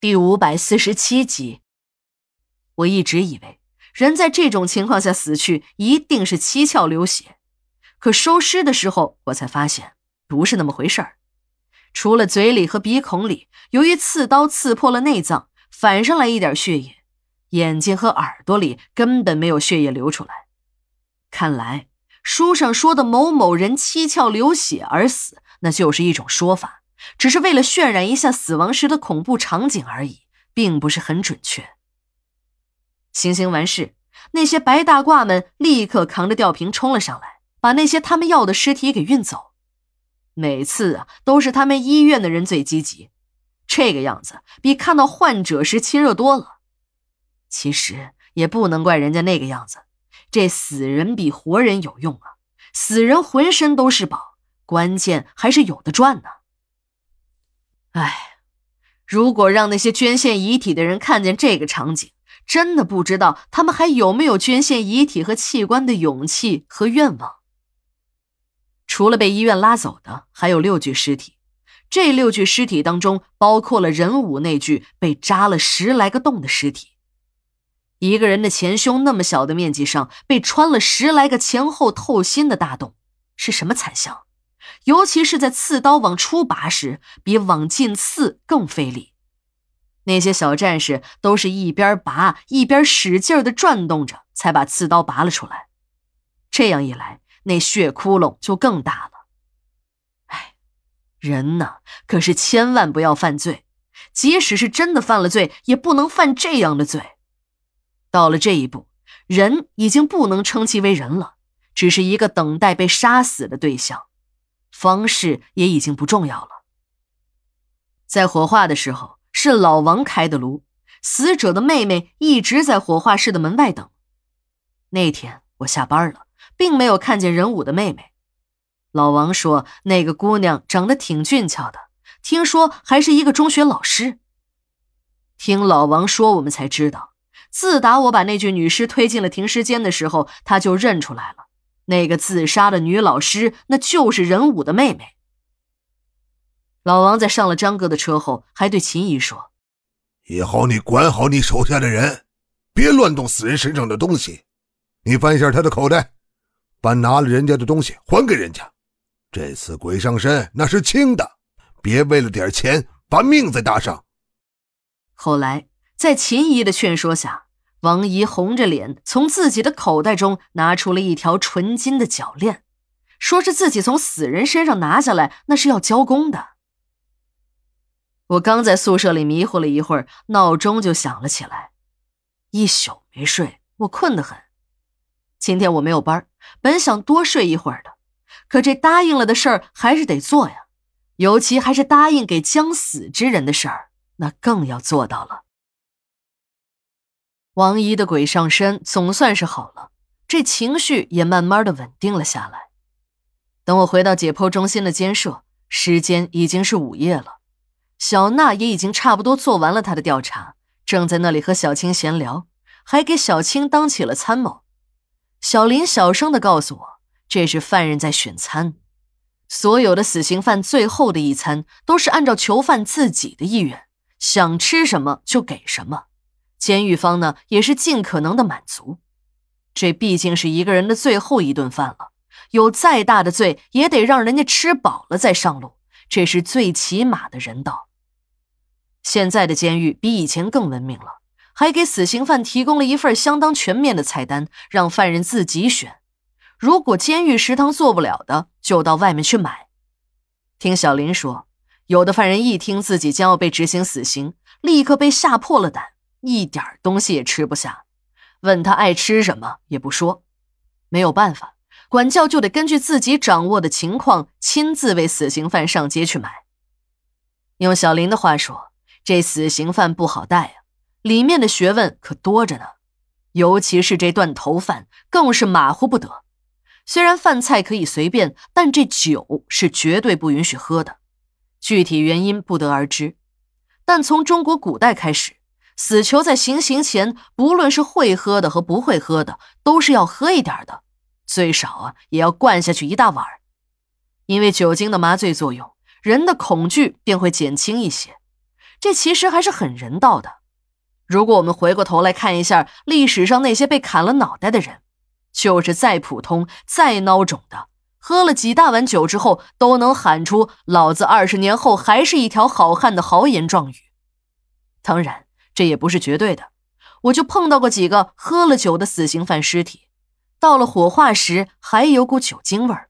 第五百四十七集。我一直以为人在这种情况下死去一定是七窍流血，可收尸的时候我才发现不是那么回事儿。除了嘴里和鼻孔里，由于刺刀刺破了内脏，反上来一点血液，眼睛和耳朵里根本没有血液流出来。看来书上说的某某人七窍流血而死，那就是一种说法。只是为了渲染一下死亡时的恐怖场景而已，并不是很准确。行刑完事，那些白大褂们立刻扛着吊瓶冲了上来，把那些他们要的尸体给运走。每次啊，都是他们医院的人最积极，这个样子比看到患者时亲热多了。其实也不能怪人家那个样子，这死人比活人有用啊，死人浑身都是宝，关键还是有的赚呢。唉，如果让那些捐献遗体的人看见这个场景，真的不知道他们还有没有捐献遗体和器官的勇气和愿望。除了被医院拉走的，还有六具尸体。这六具尸体当中，包括了任武那具被扎了十来个洞的尸体。一个人的前胸那么小的面积上，被穿了十来个前后透心的大洞，是什么惨象？尤其是在刺刀往出拔时，比往进刺更费力。那些小战士都是一边拔一边使劲的转动着，才把刺刀拔了出来。这样一来，那血窟窿就更大了。哎，人呢，可是千万不要犯罪，即使是真的犯了罪，也不能犯这样的罪。到了这一步，人已经不能称其为人了，只是一个等待被杀死的对象。方式也已经不重要了。在火化的时候，是老王开的炉，死者的妹妹一直在火化室的门外等。那天我下班了，并没有看见任武的妹妹。老王说，那个姑娘长得挺俊俏的，听说还是一个中学老师。听老王说，我们才知道，自打我把那具女尸推进了停尸间的时候，他就认出来了。那个自杀的女老师，那就是任武的妹妹。老王在上了张哥的车后，还对秦姨说：“以后你管好你手下的人，别乱动死人身上的东西。你翻一下他的口袋，把拿了人家的东西还给人家。这次鬼上身那是轻的，别为了点钱把命再搭上。”后来，在秦姨的劝说下。王姨红着脸从自己的口袋中拿出了一条纯金的脚链，说是自己从死人身上拿下来，那是要交工的。我刚在宿舍里迷糊了一会儿，闹钟就响了起来，一宿没睡，我困得很。今天我没有班，本想多睡一会儿的，可这答应了的事儿还是得做呀，尤其还是答应给将死之人的事儿，那更要做到了。王姨的鬼上身总算是好了，这情绪也慢慢的稳定了下来。等我回到解剖中心的监舍，时间已经是午夜了。小娜也已经差不多做完了她的调查，正在那里和小青闲聊，还给小青当起了参谋。小林小声的告诉我，这是犯人在选餐，所有的死刑犯最后的一餐都是按照囚犯自己的意愿，想吃什么就给什么。监狱方呢，也是尽可能的满足。这毕竟是一个人的最后一顿饭了，有再大的罪，也得让人家吃饱了再上路，这是最起码的人道。现在的监狱比以前更文明了，还给死刑犯提供了一份相当全面的菜单，让犯人自己选。如果监狱食堂做不了的，就到外面去买。听小林说，有的犯人一听自己将要被执行死刑，立刻被吓破了胆。一点东西也吃不下，问他爱吃什么也不说，没有办法，管教就得根据自己掌握的情况，亲自为死刑犯上街去买。用小林的话说，这死刑犯不好带啊，里面的学问可多着呢，尤其是这断头饭，更是马虎不得。虽然饭菜可以随便，但这酒是绝对不允许喝的，具体原因不得而知。但从中国古代开始。死囚在行刑前，不论是会喝的和不会喝的，都是要喝一点的，最少啊也要灌下去一大碗。因为酒精的麻醉作用，人的恐惧便会减轻一些。这其实还是很人道的。如果我们回过头来看一下历史上那些被砍了脑袋的人，就是再普通、再孬种的，喝了几大碗酒之后，都能喊出“老子二十年后还是一条好汉”的豪言壮语。当然，这也不是绝对的。我就碰到过几个喝了酒的死刑犯尸体，到了火化时还有股酒精味儿。